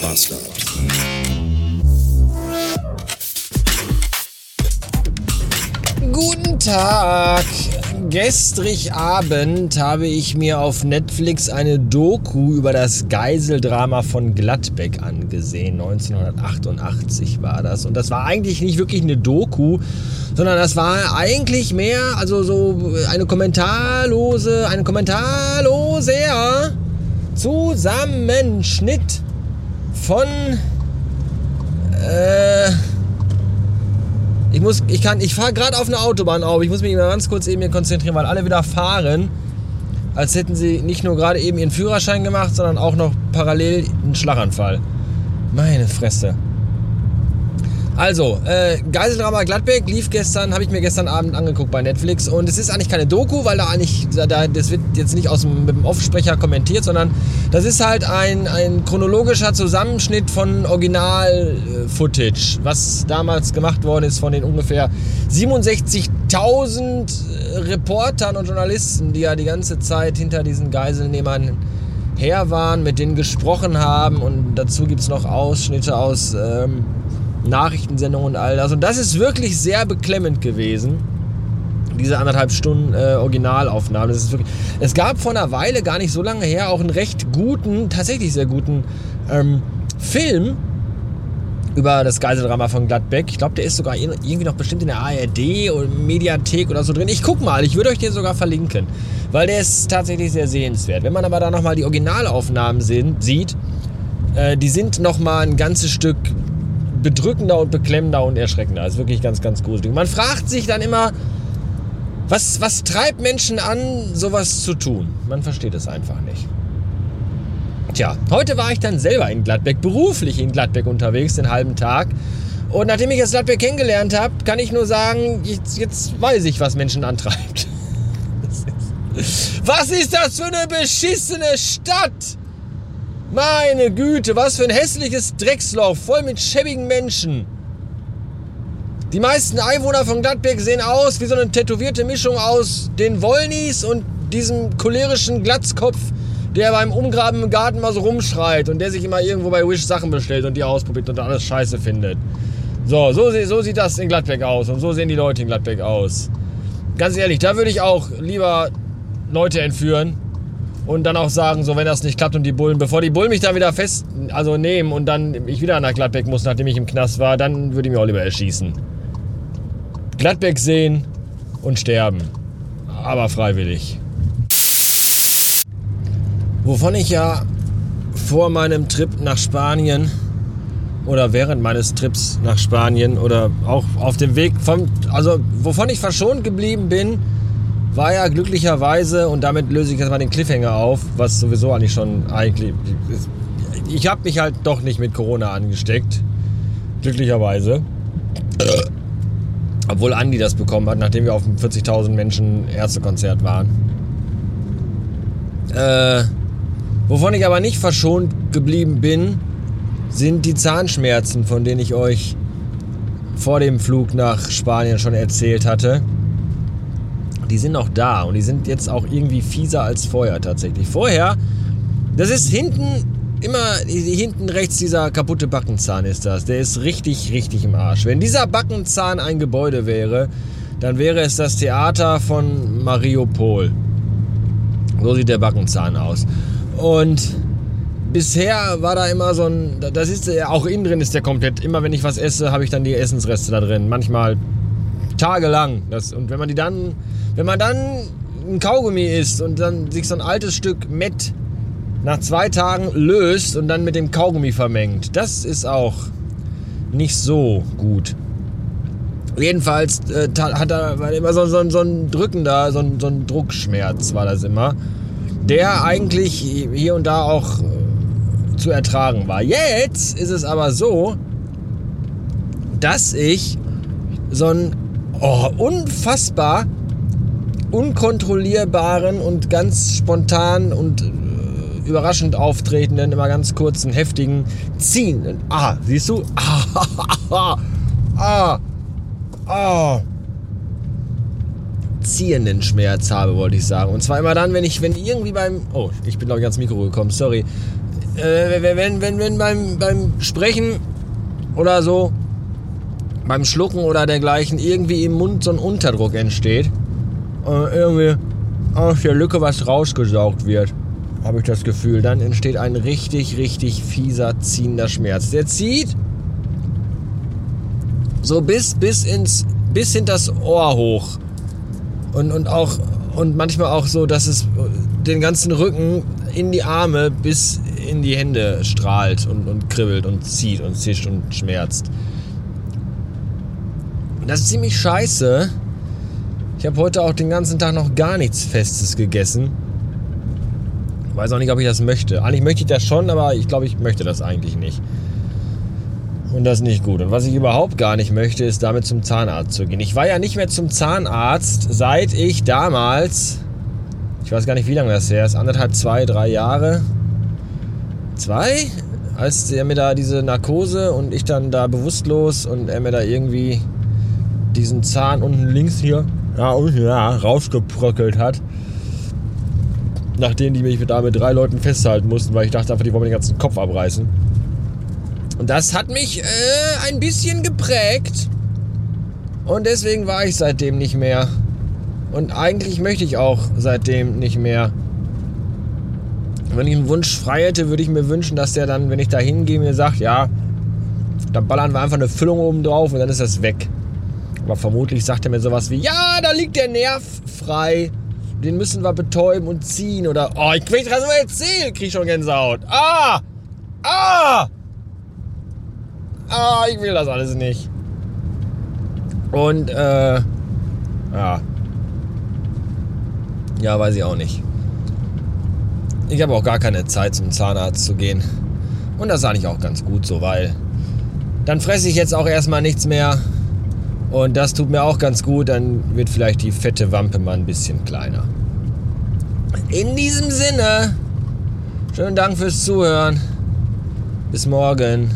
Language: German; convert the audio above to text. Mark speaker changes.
Speaker 1: Bastard.
Speaker 2: Guten Tag. Gestrig Abend habe ich mir auf Netflix eine Doku über das Geiseldrama von Gladbeck angesehen. 1988 war das. Und das war eigentlich nicht wirklich eine Doku, sondern das war eigentlich mehr, also so eine kommentarlose, ein kommentarloser Zusammenschnitt von äh, ich muss, ich kann, ich fahre gerade auf eine Autobahn auf. Ich muss mich mal ganz kurz eben hier konzentrieren, weil alle wieder fahren, als hätten sie nicht nur gerade eben ihren Führerschein gemacht, sondern auch noch parallel einen Schlaganfall. Meine Fresse. Also, äh, Geiseldrama Gladbeck lief gestern, habe ich mir gestern Abend angeguckt bei Netflix. Und es ist eigentlich keine Doku, weil da eigentlich, da, das wird jetzt nicht aus dem, mit dem Offsprecher kommentiert, sondern das ist halt ein, ein chronologischer Zusammenschnitt von Original-Footage, was damals gemacht worden ist von den ungefähr 67.000 Reportern und Journalisten, die ja die ganze Zeit hinter diesen Geiselnehmern her waren, mit denen gesprochen haben. Und dazu gibt es noch Ausschnitte aus... Ähm, Nachrichtensendungen und all das. Und das ist wirklich sehr beklemmend gewesen. Diese anderthalb Stunden äh, Originalaufnahme. Das ist wirklich, es gab vor einer Weile, gar nicht so lange her, auch einen recht guten, tatsächlich sehr guten ähm, Film über das Geiseldrama von Gladbeck. Ich glaube, der ist sogar irgendwie noch bestimmt in der ARD oder Mediathek oder so drin. Ich guck mal, ich würde euch den sogar verlinken, weil der ist tatsächlich sehr sehenswert. Wenn man aber da nochmal die Originalaufnahmen sehen, sieht, äh, die sind nochmal ein ganzes Stück bedrückender und beklemmender und erschreckender. Das ist wirklich ganz, ganz gruselig. Man fragt sich dann immer, was, was treibt Menschen an, sowas zu tun? Man versteht es einfach nicht. Tja, heute war ich dann selber in Gladbeck, beruflich in Gladbeck unterwegs, den halben Tag. Und nachdem ich jetzt Gladbeck kennengelernt habe, kann ich nur sagen, jetzt, jetzt weiß ich, was Menschen antreibt. Was ist das für eine beschissene Stadt? Meine Güte, was für ein hässliches Drecksloch, voll mit schäbigen Menschen. Die meisten Einwohner von Gladbeck sehen aus wie so eine tätowierte Mischung aus den Wollnis und diesem cholerischen Glatzkopf, der beim Umgraben im Garten mal so rumschreit und der sich immer irgendwo bei Wish Sachen bestellt und die ausprobiert und alles scheiße findet. So, so, so sieht das in Gladbeck aus und so sehen die Leute in Gladbeck aus. Ganz ehrlich, da würde ich auch lieber Leute entführen und dann auch sagen, so wenn das nicht klappt und die Bullen, bevor die Bullen mich dann wieder fest, also nehmen und dann ich wieder nach Gladbeck muss, nachdem ich im Knast war, dann würde ich mich auch lieber erschießen. Gladbeck sehen und sterben. Aber freiwillig. Wovon ich ja vor meinem Trip nach Spanien oder während meines Trips nach Spanien oder auch auf dem Weg vom, also wovon ich verschont geblieben bin, war ja glücklicherweise, und damit löse ich jetzt mal den Cliffhanger auf, was sowieso eigentlich schon eigentlich. Ich habe mich halt doch nicht mit Corona angesteckt. Glücklicherweise. Obwohl Andi das bekommen hat, nachdem wir auf einem 40.000 Menschen Ärztekonzert waren. Äh, wovon ich aber nicht verschont geblieben bin, sind die Zahnschmerzen, von denen ich euch vor dem Flug nach Spanien schon erzählt hatte die sind noch da und die sind jetzt auch irgendwie fieser als vorher tatsächlich. Vorher, das ist hinten immer, hinten rechts dieser kaputte Backenzahn ist das. Der ist richtig, richtig im Arsch. Wenn dieser Backenzahn ein Gebäude wäre, dann wäre es das Theater von Mariupol. So sieht der Backenzahn aus. Und bisher war da immer so ein, das ist ja auch innen drin ist der komplett, immer wenn ich was esse, habe ich dann die Essensreste da drin. Manchmal tagelang. Das, und wenn man die dann wenn man dann ein Kaugummi isst und dann sich so ein altes Stück Mett nach zwei Tagen löst und dann mit dem Kaugummi vermengt, das ist auch nicht so gut. Jedenfalls äh, hat er war immer so, so, so ein drückender, so ein, so ein Druckschmerz war das immer, der eigentlich hier und da auch äh, zu ertragen war. Jetzt ist es aber so, dass ich so ein oh, unfassbar unkontrollierbaren und ganz spontan und äh, überraschend auftretenden, immer ganz kurzen, heftigen, ziehenden, ah, siehst du? Ah, ah, ah, ziehenden Schmerz habe, wollte ich sagen. Und zwar immer dann, wenn ich, wenn irgendwie beim, oh, ich bin glaube ich ans Mikro gekommen, sorry. äh, wenn, wenn, wenn beim, beim Sprechen oder so, beim Schlucken oder dergleichen irgendwie im Mund so ein Unterdruck entsteht und irgendwie aus der Lücke was rausgesaugt wird, habe ich das Gefühl, dann entsteht ein richtig, richtig fieser, ziehender Schmerz. Der zieht so bis, bis ins, bis hinters Ohr hoch. Und, und auch, und manchmal auch so, dass es den ganzen Rücken in die Arme bis in die Hände strahlt und, und kribbelt und zieht und zischt und schmerzt. Das ist ziemlich scheiße. Ich habe heute auch den ganzen Tag noch gar nichts Festes gegessen. Weiß auch nicht, ob ich das möchte. Eigentlich möchte ich das schon, aber ich glaube, ich möchte das eigentlich nicht. Und das ist nicht gut. Und was ich überhaupt gar nicht möchte, ist damit zum Zahnarzt zu gehen. Ich war ja nicht mehr zum Zahnarzt, seit ich damals, ich weiß gar nicht, wie lange das her ist, anderthalb, zwei, drei Jahre. Zwei? Als er mir da diese Narkose und ich dann da bewusstlos und er mir da irgendwie diesen Zahn unten links hier ja, ja, rausgebröckelt hat. Nachdem die mich da mit drei Leuten festhalten mussten, weil ich dachte einfach, die wollen mir den ganzen Kopf abreißen. Und das hat mich äh, ein bisschen geprägt. Und deswegen war ich seitdem nicht mehr. Und eigentlich möchte ich auch seitdem nicht mehr. Wenn ich einen Wunsch frei hätte, würde ich mir wünschen, dass der dann, wenn ich da hingehe, mir sagt, ja, dann ballern wir einfach eine Füllung oben drauf und dann ist das weg. Aber vermutlich sagt er mir sowas wie, ja, da liegt der Nerv frei. Den müssen wir betäuben und ziehen. Oder, oh, ich will das mal erzählen, krieg schon Gänsehaut. Ah! Ah! ah, ich will das alles nicht. Und, äh, ja. Ja, weiß ich auch nicht. Ich habe auch gar keine Zeit zum Zahnarzt zu gehen. Und das ist eigentlich auch ganz gut so, weil dann fresse ich jetzt auch erstmal nichts mehr. Und das tut mir auch ganz gut. Dann wird vielleicht die fette Wampe mal ein bisschen kleiner. In diesem Sinne, schönen Dank fürs Zuhören. Bis morgen.